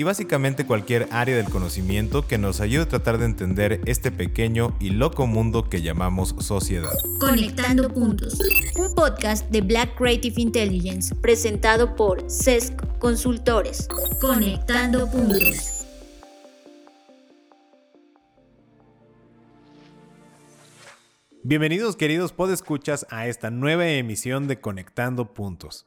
y básicamente cualquier área del conocimiento que nos ayude a tratar de entender este pequeño y loco mundo que llamamos sociedad. Conectando Puntos, un podcast de Black Creative Intelligence presentado por CESC Consultores. Conectando Puntos. Bienvenidos queridos podescuchas a esta nueva emisión de Conectando Puntos.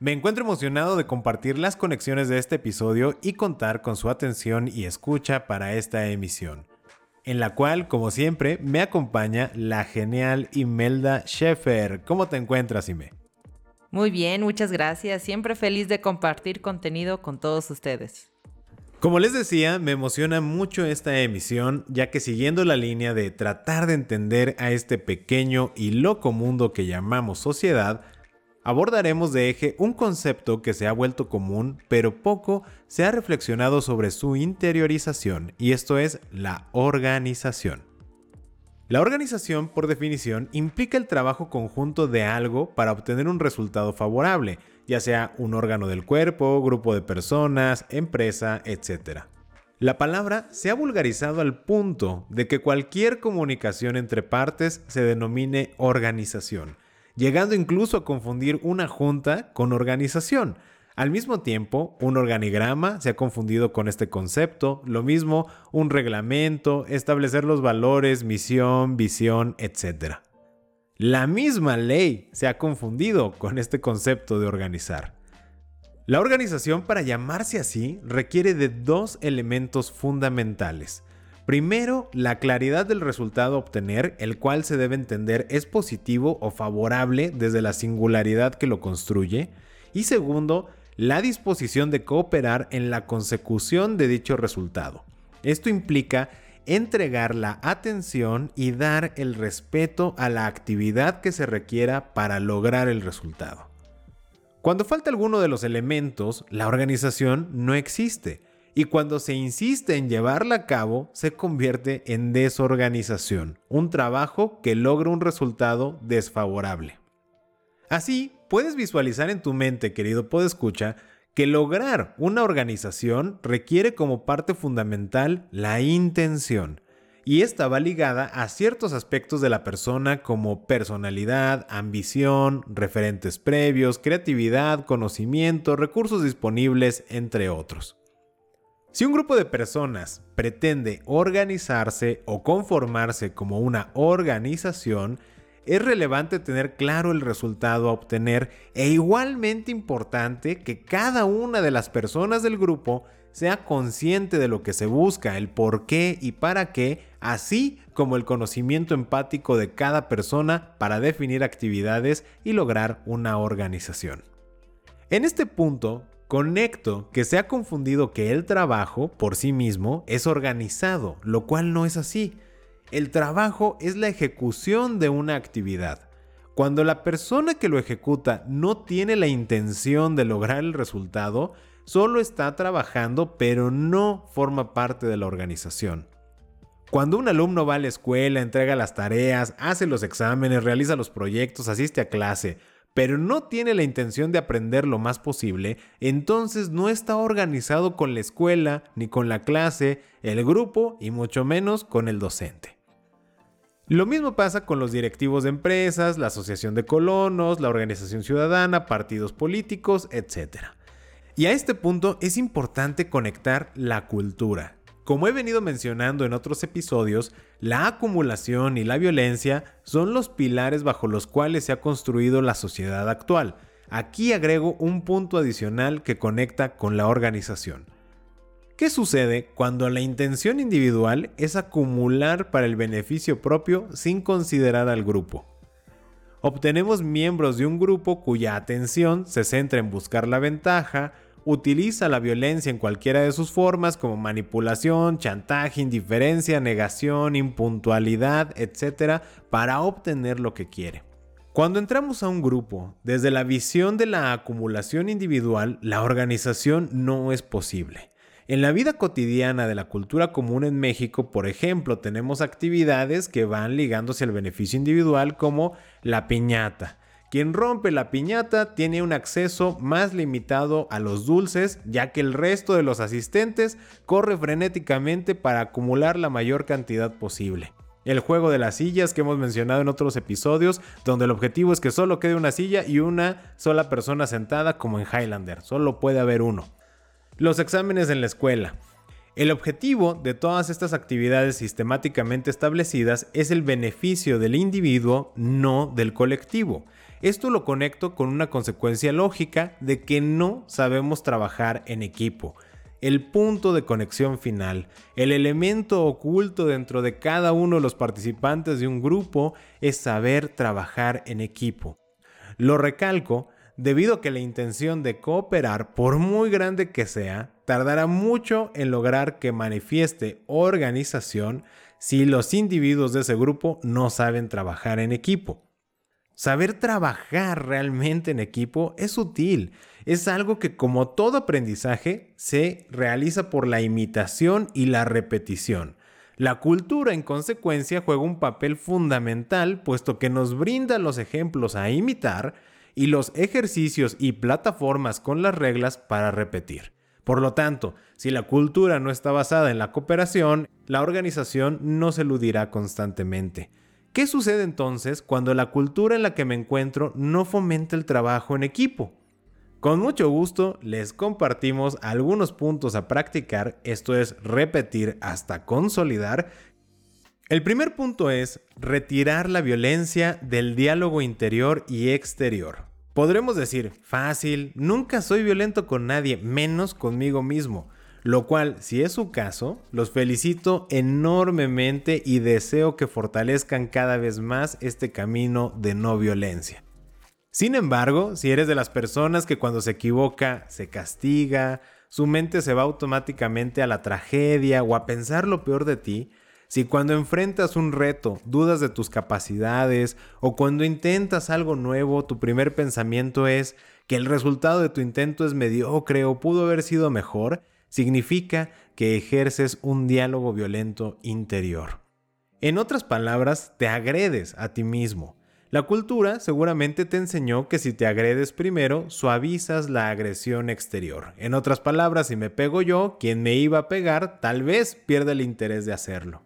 Me encuentro emocionado de compartir las conexiones de este episodio y contar con su atención y escucha para esta emisión, en la cual, como siempre, me acompaña la genial Imelda Schaeffer. ¿Cómo te encuentras, Ime? Muy bien, muchas gracias. Siempre feliz de compartir contenido con todos ustedes. Como les decía, me emociona mucho esta emisión, ya que siguiendo la línea de tratar de entender a este pequeño y loco mundo que llamamos sociedad, abordaremos de eje un concepto que se ha vuelto común, pero poco se ha reflexionado sobre su interiorización, y esto es la organización. La organización, por definición, implica el trabajo conjunto de algo para obtener un resultado favorable, ya sea un órgano del cuerpo, grupo de personas, empresa, etc. La palabra se ha vulgarizado al punto de que cualquier comunicación entre partes se denomine organización, llegando incluso a confundir una junta con organización. Al mismo tiempo, un organigrama se ha confundido con este concepto, lo mismo un reglamento, establecer los valores, misión, visión, etc. La misma ley se ha confundido con este concepto de organizar. La organización, para llamarse así, requiere de dos elementos fundamentales. Primero, la claridad del resultado a obtener, el cual se debe entender es positivo o favorable desde la singularidad que lo construye. Y segundo, la disposición de cooperar en la consecución de dicho resultado. Esto implica entregar la atención y dar el respeto a la actividad que se requiera para lograr el resultado. Cuando falta alguno de los elementos, la organización no existe y cuando se insiste en llevarla a cabo, se convierte en desorganización, un trabajo que logra un resultado desfavorable. Así, puedes visualizar en tu mente, querido podescucha, que lograr una organización requiere como parte fundamental la intención, y esta va ligada a ciertos aspectos de la persona como personalidad, ambición, referentes previos, creatividad, conocimiento, recursos disponibles, entre otros. Si un grupo de personas pretende organizarse o conformarse como una organización, es relevante tener claro el resultado a obtener e igualmente importante que cada una de las personas del grupo sea consciente de lo que se busca, el por qué y para qué, así como el conocimiento empático de cada persona para definir actividades y lograr una organización. En este punto, conecto que se ha confundido que el trabajo por sí mismo es organizado, lo cual no es así. El trabajo es la ejecución de una actividad. Cuando la persona que lo ejecuta no tiene la intención de lograr el resultado, solo está trabajando pero no forma parte de la organización. Cuando un alumno va a la escuela, entrega las tareas, hace los exámenes, realiza los proyectos, asiste a clase, pero no tiene la intención de aprender lo más posible, entonces no está organizado con la escuela, ni con la clase, el grupo y mucho menos con el docente. Lo mismo pasa con los directivos de empresas, la asociación de colonos, la organización ciudadana, partidos políticos, etc. Y a este punto es importante conectar la cultura. Como he venido mencionando en otros episodios, la acumulación y la violencia son los pilares bajo los cuales se ha construido la sociedad actual. Aquí agrego un punto adicional que conecta con la organización. ¿Qué sucede cuando la intención individual es acumular para el beneficio propio sin considerar al grupo? Obtenemos miembros de un grupo cuya atención se centra en buscar la ventaja, utiliza la violencia en cualquiera de sus formas como manipulación, chantaje, indiferencia, negación, impuntualidad, etc., para obtener lo que quiere. Cuando entramos a un grupo, desde la visión de la acumulación individual, la organización no es posible. En la vida cotidiana de la cultura común en México, por ejemplo, tenemos actividades que van ligándose al beneficio individual como la piñata. Quien rompe la piñata tiene un acceso más limitado a los dulces, ya que el resto de los asistentes corre frenéticamente para acumular la mayor cantidad posible. El juego de las sillas que hemos mencionado en otros episodios, donde el objetivo es que solo quede una silla y una sola persona sentada como en Highlander, solo puede haber uno. Los exámenes en la escuela. El objetivo de todas estas actividades sistemáticamente establecidas es el beneficio del individuo, no del colectivo. Esto lo conecto con una consecuencia lógica de que no sabemos trabajar en equipo. El punto de conexión final, el elemento oculto dentro de cada uno de los participantes de un grupo es saber trabajar en equipo. Lo recalco debido a que la intención de cooperar, por muy grande que sea, tardará mucho en lograr que manifieste organización si los individuos de ese grupo no saben trabajar en equipo. Saber trabajar realmente en equipo es útil, es algo que como todo aprendizaje se realiza por la imitación y la repetición. La cultura en consecuencia juega un papel fundamental puesto que nos brinda los ejemplos a imitar y los ejercicios y plataformas con las reglas para repetir. Por lo tanto, si la cultura no está basada en la cooperación, la organización no se eludirá constantemente. ¿Qué sucede entonces cuando la cultura en la que me encuentro no fomenta el trabajo en equipo? Con mucho gusto les compartimos algunos puntos a practicar, esto es repetir hasta consolidar. El primer punto es retirar la violencia del diálogo interior y exterior. Podremos decir, fácil, nunca soy violento con nadie, menos conmigo mismo. Lo cual, si es su caso, los felicito enormemente y deseo que fortalezcan cada vez más este camino de no violencia. Sin embargo, si eres de las personas que cuando se equivoca se castiga, su mente se va automáticamente a la tragedia o a pensar lo peor de ti, si cuando enfrentas un reto dudas de tus capacidades o cuando intentas algo nuevo tu primer pensamiento es que el resultado de tu intento es mediocre o pudo haber sido mejor, significa que ejerces un diálogo violento interior. En otras palabras, te agredes a ti mismo. La cultura seguramente te enseñó que si te agredes primero, suavizas la agresión exterior. En otras palabras, si me pego yo, quien me iba a pegar tal vez pierda el interés de hacerlo.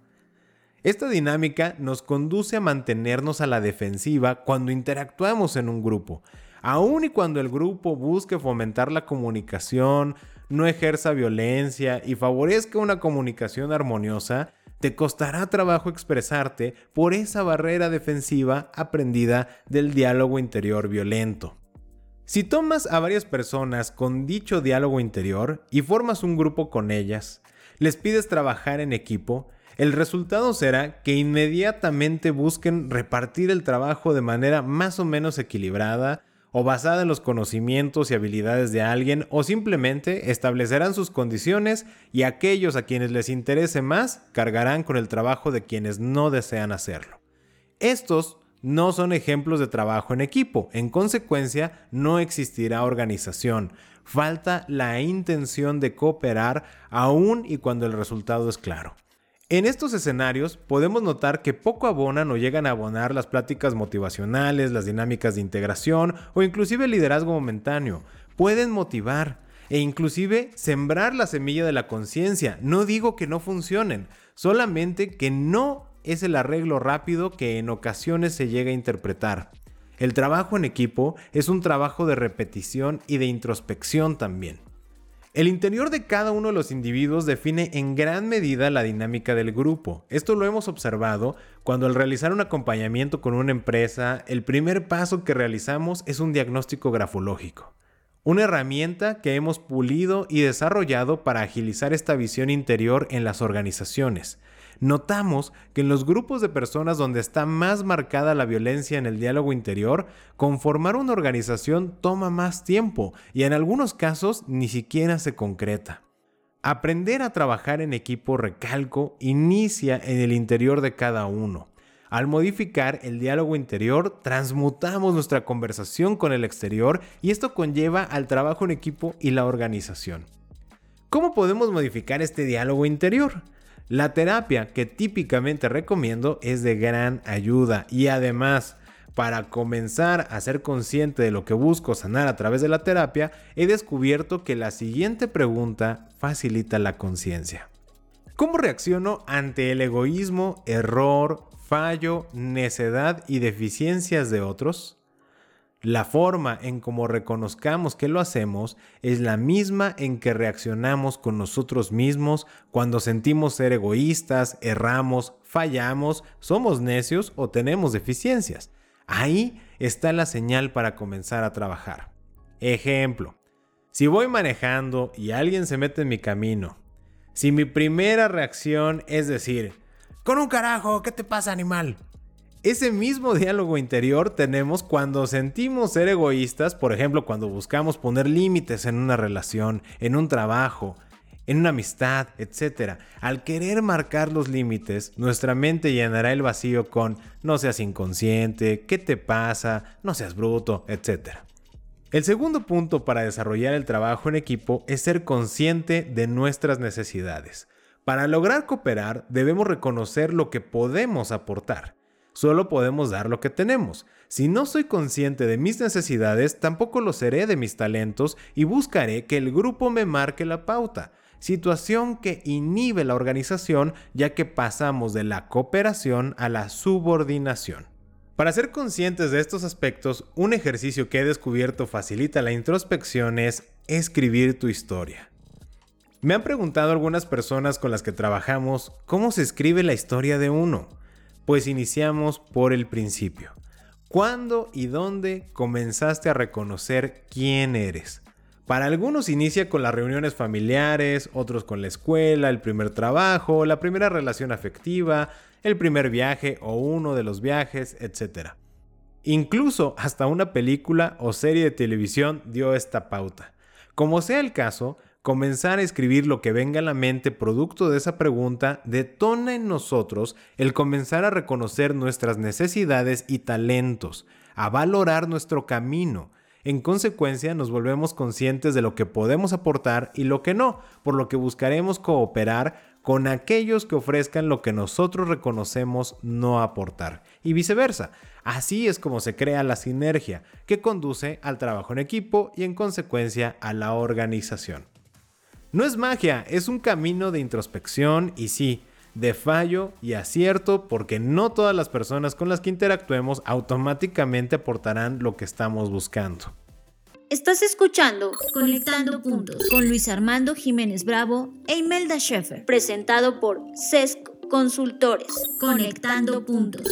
Esta dinámica nos conduce a mantenernos a la defensiva cuando interactuamos en un grupo, aun y cuando el grupo busque fomentar la comunicación, no ejerza violencia y favorezca una comunicación armoniosa, te costará trabajo expresarte por esa barrera defensiva aprendida del diálogo interior violento. Si tomas a varias personas con dicho diálogo interior y formas un grupo con ellas, les pides trabajar en equipo, el resultado será que inmediatamente busquen repartir el trabajo de manera más o menos equilibrada o basada en los conocimientos y habilidades de alguien o simplemente establecerán sus condiciones y aquellos a quienes les interese más cargarán con el trabajo de quienes no desean hacerlo. Estos no son ejemplos de trabajo en equipo, en consecuencia no existirá organización, falta la intención de cooperar aún y cuando el resultado es claro. En estos escenarios podemos notar que poco abonan o llegan a abonar las pláticas motivacionales, las dinámicas de integración o inclusive el liderazgo momentáneo. Pueden motivar e inclusive sembrar la semilla de la conciencia. No digo que no funcionen, solamente que no es el arreglo rápido que en ocasiones se llega a interpretar. El trabajo en equipo es un trabajo de repetición y de introspección también. El interior de cada uno de los individuos define en gran medida la dinámica del grupo. Esto lo hemos observado cuando al realizar un acompañamiento con una empresa, el primer paso que realizamos es un diagnóstico grafológico. Una herramienta que hemos pulido y desarrollado para agilizar esta visión interior en las organizaciones notamos que en los grupos de personas donde está más marcada la violencia en el diálogo interior, conformar una organización toma más tiempo y en algunos casos ni siquiera se concreta. Aprender a trabajar en equipo, recalco, inicia en el interior de cada uno. Al modificar el diálogo interior, transmutamos nuestra conversación con el exterior y esto conlleva al trabajo en equipo y la organización. ¿Cómo podemos modificar este diálogo interior? La terapia que típicamente recomiendo es de gran ayuda y además para comenzar a ser consciente de lo que busco sanar a través de la terapia, he descubierto que la siguiente pregunta facilita la conciencia. ¿Cómo reacciono ante el egoísmo, error, fallo, necedad y deficiencias de otros? La forma en cómo reconozcamos que lo hacemos es la misma en que reaccionamos con nosotros mismos cuando sentimos ser egoístas, erramos, fallamos, somos necios o tenemos deficiencias. Ahí está la señal para comenzar a trabajar. Ejemplo, si voy manejando y alguien se mete en mi camino, si mi primera reacción es decir, con un carajo, ¿qué te pasa animal? Ese mismo diálogo interior tenemos cuando sentimos ser egoístas, por ejemplo, cuando buscamos poner límites en una relación, en un trabajo, en una amistad, etc. Al querer marcar los límites, nuestra mente llenará el vacío con no seas inconsciente, ¿qué te pasa? No seas bruto, etc. El segundo punto para desarrollar el trabajo en equipo es ser consciente de nuestras necesidades. Para lograr cooperar debemos reconocer lo que podemos aportar. Solo podemos dar lo que tenemos. Si no soy consciente de mis necesidades, tampoco lo seré de mis talentos y buscaré que el grupo me marque la pauta, situación que inhibe la organización ya que pasamos de la cooperación a la subordinación. Para ser conscientes de estos aspectos, un ejercicio que he descubierto facilita la introspección es escribir tu historia. Me han preguntado algunas personas con las que trabajamos cómo se escribe la historia de uno. Pues iniciamos por el principio. ¿Cuándo y dónde comenzaste a reconocer quién eres? Para algunos inicia con las reuniones familiares, otros con la escuela, el primer trabajo, la primera relación afectiva, el primer viaje o uno de los viajes, etc. Incluso hasta una película o serie de televisión dio esta pauta. Como sea el caso, comenzar a escribir lo que venga a la mente producto de esa pregunta detona en nosotros el comenzar a reconocer nuestras necesidades y talentos, a valorar nuestro camino. En consecuencia, nos volvemos conscientes de lo que podemos aportar y lo que no, por lo que buscaremos cooperar con aquellos que ofrezcan lo que nosotros reconocemos no aportar, y viceversa. Así es como se crea la sinergia, que conduce al trabajo en equipo y en consecuencia a la organización. No es magia, es un camino de introspección y sí, de fallo y acierto porque no todas las personas con las que interactuemos automáticamente aportarán lo que estamos buscando. Estás escuchando Conectando Puntos con Luis Armando Jiménez Bravo e Imelda Schaeffer, presentado por CESC Consultores. Conectando Puntos.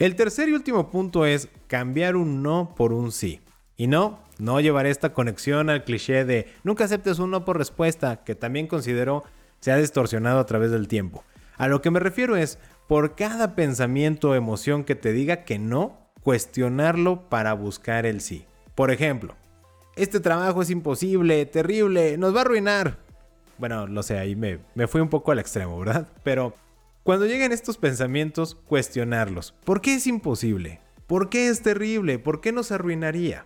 El tercer y último punto es cambiar un no por un sí. Y no, no llevaré esta conexión al cliché de nunca aceptes un no por respuesta, que también considero se ha distorsionado a través del tiempo. A lo que me refiero es, por cada pensamiento o emoción que te diga que no, cuestionarlo para buscar el sí. Por ejemplo, este trabajo es imposible, terrible, nos va a arruinar. Bueno, lo sé, ahí me, me fui un poco al extremo, ¿verdad? Pero cuando lleguen estos pensamientos, cuestionarlos. ¿Por qué es imposible? ¿Por qué es terrible? ¿Por qué nos arruinaría?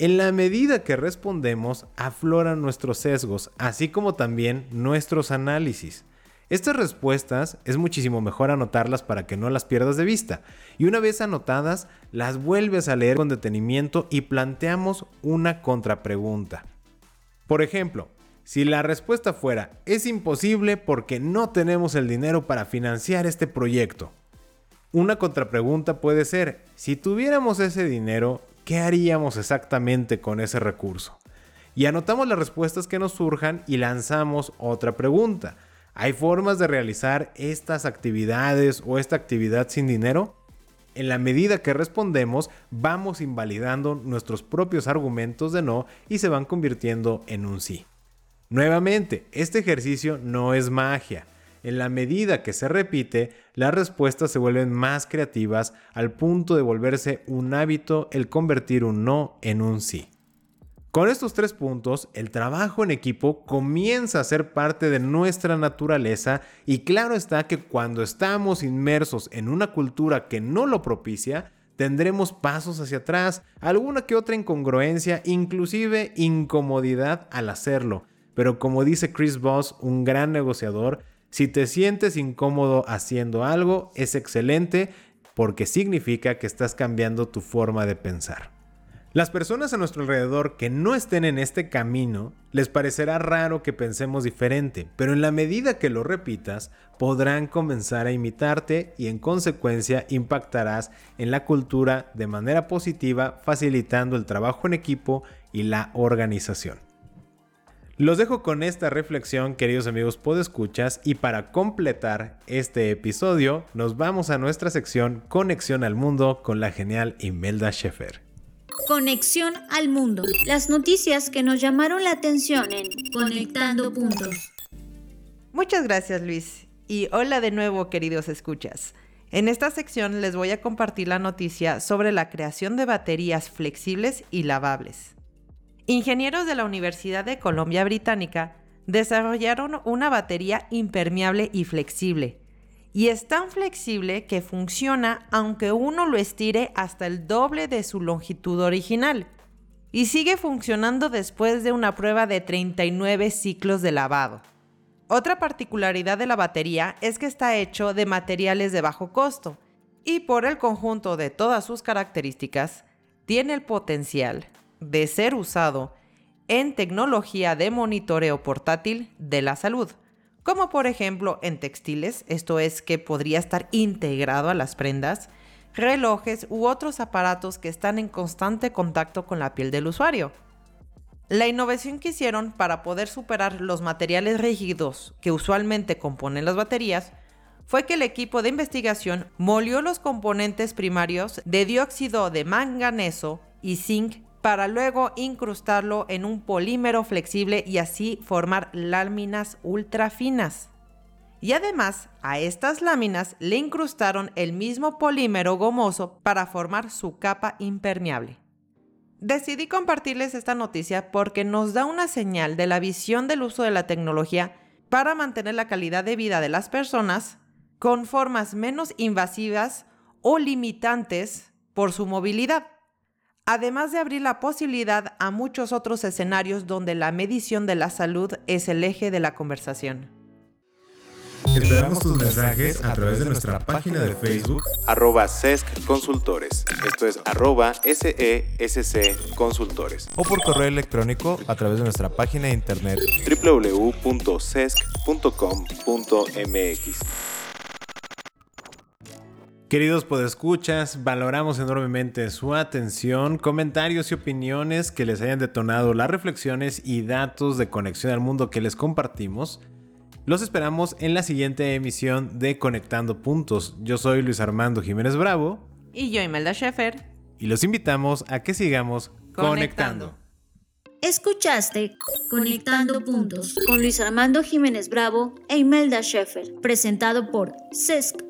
En la medida que respondemos, afloran nuestros sesgos, así como también nuestros análisis. Estas respuestas es muchísimo mejor anotarlas para que no las pierdas de vista. Y una vez anotadas, las vuelves a leer con detenimiento y planteamos una contrapregunta. Por ejemplo, si la respuesta fuera es imposible porque no tenemos el dinero para financiar este proyecto. Una contrapregunta puede ser, si tuviéramos ese dinero, ¿qué haríamos exactamente con ese recurso? Y anotamos las respuestas que nos surjan y lanzamos otra pregunta. ¿Hay formas de realizar estas actividades o esta actividad sin dinero? En la medida que respondemos, vamos invalidando nuestros propios argumentos de no y se van convirtiendo en un sí. Nuevamente, este ejercicio no es magia. En la medida que se repite, las respuestas se vuelven más creativas al punto de volverse un hábito el convertir un no en un sí. Con estos tres puntos, el trabajo en equipo comienza a ser parte de nuestra naturaleza y claro está que cuando estamos inmersos en una cultura que no lo propicia, tendremos pasos hacia atrás, alguna que otra incongruencia, inclusive incomodidad al hacerlo pero como dice Chris Voss, un gran negociador, si te sientes incómodo haciendo algo, es excelente porque significa que estás cambiando tu forma de pensar. Las personas a nuestro alrededor que no estén en este camino les parecerá raro que pensemos diferente, pero en la medida que lo repitas podrán comenzar a imitarte y en consecuencia impactarás en la cultura de manera positiva facilitando el trabajo en equipo y la organización. Los dejo con esta reflexión, queridos amigos podescuchas, y para completar este episodio, nos vamos a nuestra sección Conexión al Mundo con la genial Imelda Schaefer. Conexión al Mundo. Las noticias que nos llamaron la atención en Conectando Puntos. Muchas gracias, Luis. Y hola de nuevo, queridos escuchas. En esta sección les voy a compartir la noticia sobre la creación de baterías flexibles y lavables. Ingenieros de la Universidad de Columbia Británica desarrollaron una batería impermeable y flexible. Y es tan flexible que funciona aunque uno lo estire hasta el doble de su longitud original. Y sigue funcionando después de una prueba de 39 ciclos de lavado. Otra particularidad de la batería es que está hecho de materiales de bajo costo y por el conjunto de todas sus características, tiene el potencial de ser usado en tecnología de monitoreo portátil de la salud, como por ejemplo en textiles, esto es que podría estar integrado a las prendas, relojes u otros aparatos que están en constante contacto con la piel del usuario. La innovación que hicieron para poder superar los materiales rígidos que usualmente componen las baterías fue que el equipo de investigación molió los componentes primarios de dióxido de manganeso y zinc para luego incrustarlo en un polímero flexible y así formar láminas ultra finas. Y además, a estas láminas le incrustaron el mismo polímero gomoso para formar su capa impermeable. Decidí compartirles esta noticia porque nos da una señal de la visión del uso de la tecnología para mantener la calidad de vida de las personas con formas menos invasivas o limitantes por su movilidad además de abrir la posibilidad a muchos otros escenarios donde la medición de la salud es el eje de la conversación. Esperamos tus mensajes a través de nuestra página de Facebook arroba SESC Consultores. Esto es arroba SESC Consultores. O por correo electrónico a través de nuestra página de internet www.sesc.com.mx. Queridos podescuchas, valoramos enormemente su atención, comentarios y opiniones que les hayan detonado las reflexiones y datos de conexión al mundo que les compartimos. Los esperamos en la siguiente emisión de Conectando Puntos. Yo soy Luis Armando Jiménez Bravo. Y yo, Imelda Schaefer. Y los invitamos a que sigamos conectando. Escuchaste Conectando Puntos con Luis Armando Jiménez Bravo e Imelda Schaefer, presentado por CESC